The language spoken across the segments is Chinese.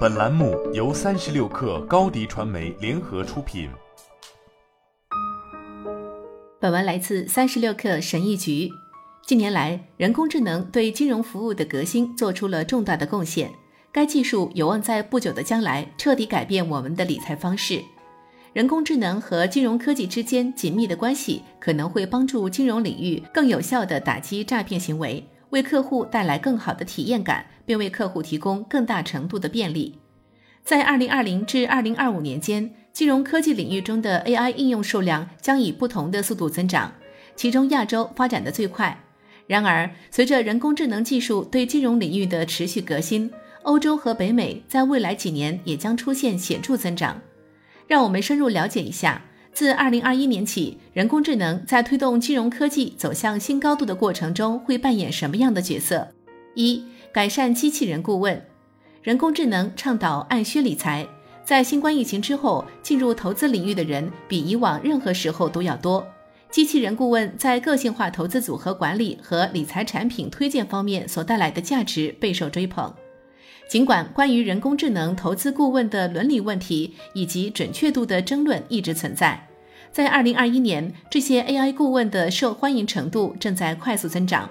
本栏目由三十六氪高低传媒联合出品。本文来自三十六氪神译局。近年来，人工智能对金融服务的革新做出了重大的贡献。该技术有望在不久的将来彻底改变我们的理财方式。人工智能和金融科技之间紧密的关系，可能会帮助金融领域更有效地打击诈骗行为。为客户带来更好的体验感，并为客户提供更大程度的便利。在二零二零至二零二五年间，金融科技领域中的 AI 应用数量将以不同的速度增长，其中亚洲发展的最快。然而，随着人工智能技术对金融领域的持续革新，欧洲和北美在未来几年也将出现显著增长。让我们深入了解一下。自二零二一年起，人工智能在推动金融科技走向新高度的过程中会扮演什么样的角色？一、改善机器人顾问。人工智能倡导按需理财。在新冠疫情之后，进入投资领域的人比以往任何时候都要多。机器人顾问在个性化投资组合管理和理财产品推荐方面所带来的价值备受追捧。尽管关于人工智能投资顾问的伦理问题以及准确度的争论一直存在，在二零二一年，这些 AI 顾问的受欢迎程度正在快速增长。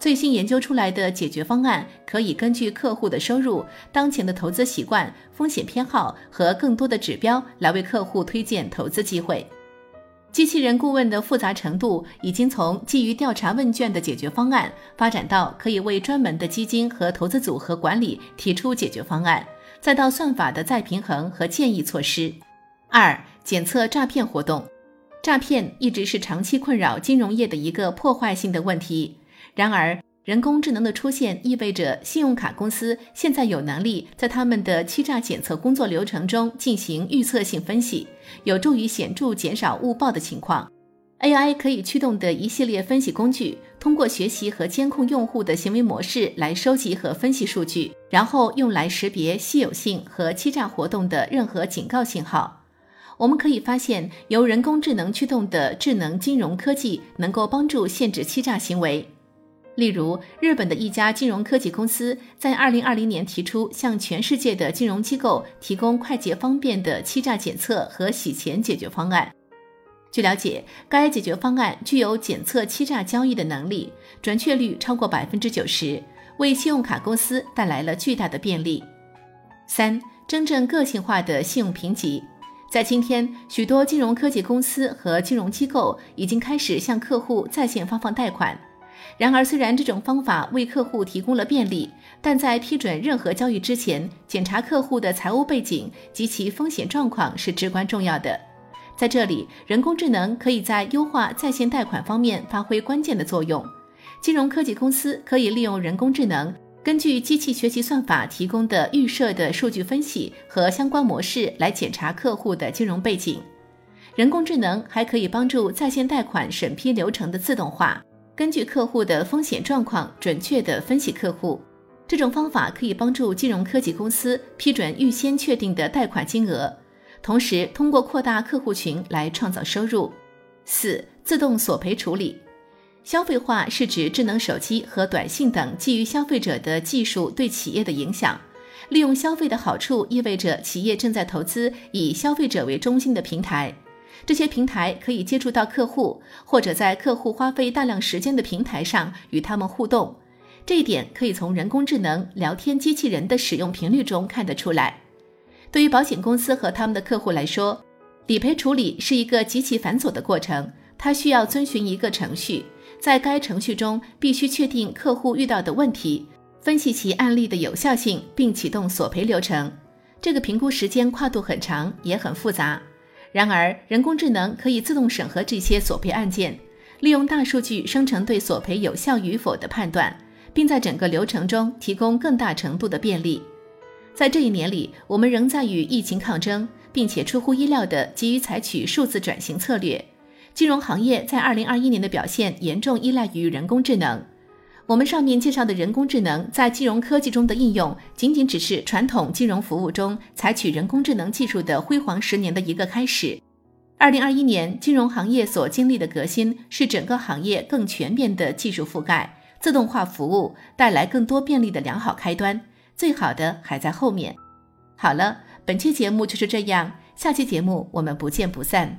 最新研究出来的解决方案可以根据客户的收入、当前的投资习惯、风险偏好和更多的指标来为客户推荐投资机会。机器人顾问的复杂程度已经从基于调查问卷的解决方案发展到可以为专门的基金和投资组合管理提出解决方案，再到算法的再平衡和建议措施。二、检测诈骗活动。诈骗一直是长期困扰金融业的一个破坏性的问题。然而，人工智能的出现意味着信用卡公司现在有能力在他们的欺诈检测工作流程中进行预测性分析，有助于显著减少误报的情况。AI 可以驱动的一系列分析工具，通过学习和监控用户的行为模式来收集和分析数据，然后用来识别稀有性和欺诈活动的任何警告信号。我们可以发现，由人工智能驱动的智能金融科技能够帮助限制欺诈行为。例如，日本的一家金融科技公司在2020年提出向全世界的金融机构提供快捷方便的欺诈检测和洗钱解决方案。据了解，该解决方案具有检测欺诈交易的能力，准确率超过百分之九十，为信用卡公司带来了巨大的便利。三、真正个性化的信用评级。在今天，许多金融科技公司和金融机构已经开始向客户在线发放贷款。然而，虽然这种方法为客户提供了便利，但在批准任何交易之前，检查客户的财务背景及其风险状况是至关重要的。在这里，人工智能可以在优化在线贷款方面发挥关键的作用。金融科技公司可以利用人工智能，根据机器学习算法提供的预设的数据分析和相关模式来检查客户的金融背景。人工智能还可以帮助在线贷款审批流程的自动化。根据客户的风险状况，准确地分析客户。这种方法可以帮助金融科技公司批准预先确定的贷款金额，同时通过扩大客户群来创造收入。四、自动索赔处理。消费化是指智能手机和短信等基于消费者的技术对企业的影响。利用消费的好处意味着企业正在投资以消费者为中心的平台。这些平台可以接触到客户，或者在客户花费大量时间的平台上与他们互动。这一点可以从人工智能聊天机器人的使用频率中看得出来。对于保险公司和他们的客户来说，理赔处理是一个极其繁琐的过程。它需要遵循一个程序，在该程序中必须确定客户遇到的问题，分析其案例的有效性，并启动索赔流程。这个评估时间跨度很长，也很复杂。然而，人工智能可以自动审核这些索赔案件，利用大数据生成对索赔有效与否的判断，并在整个流程中提供更大程度的便利。在这一年里，我们仍在与疫情抗争，并且出乎意料地急于采取数字转型策略。金融行业在2021年的表现严重依赖于人工智能。我们上面介绍的人工智能在金融科技中的应用，仅仅只是传统金融服务中采取人工智能技术的辉煌十年的一个开始。二零二一年，金融行业所经历的革新，是整个行业更全面的技术覆盖、自动化服务带来更多便利的良好开端。最好的还在后面。好了，本期节目就是这样，下期节目我们不见不散。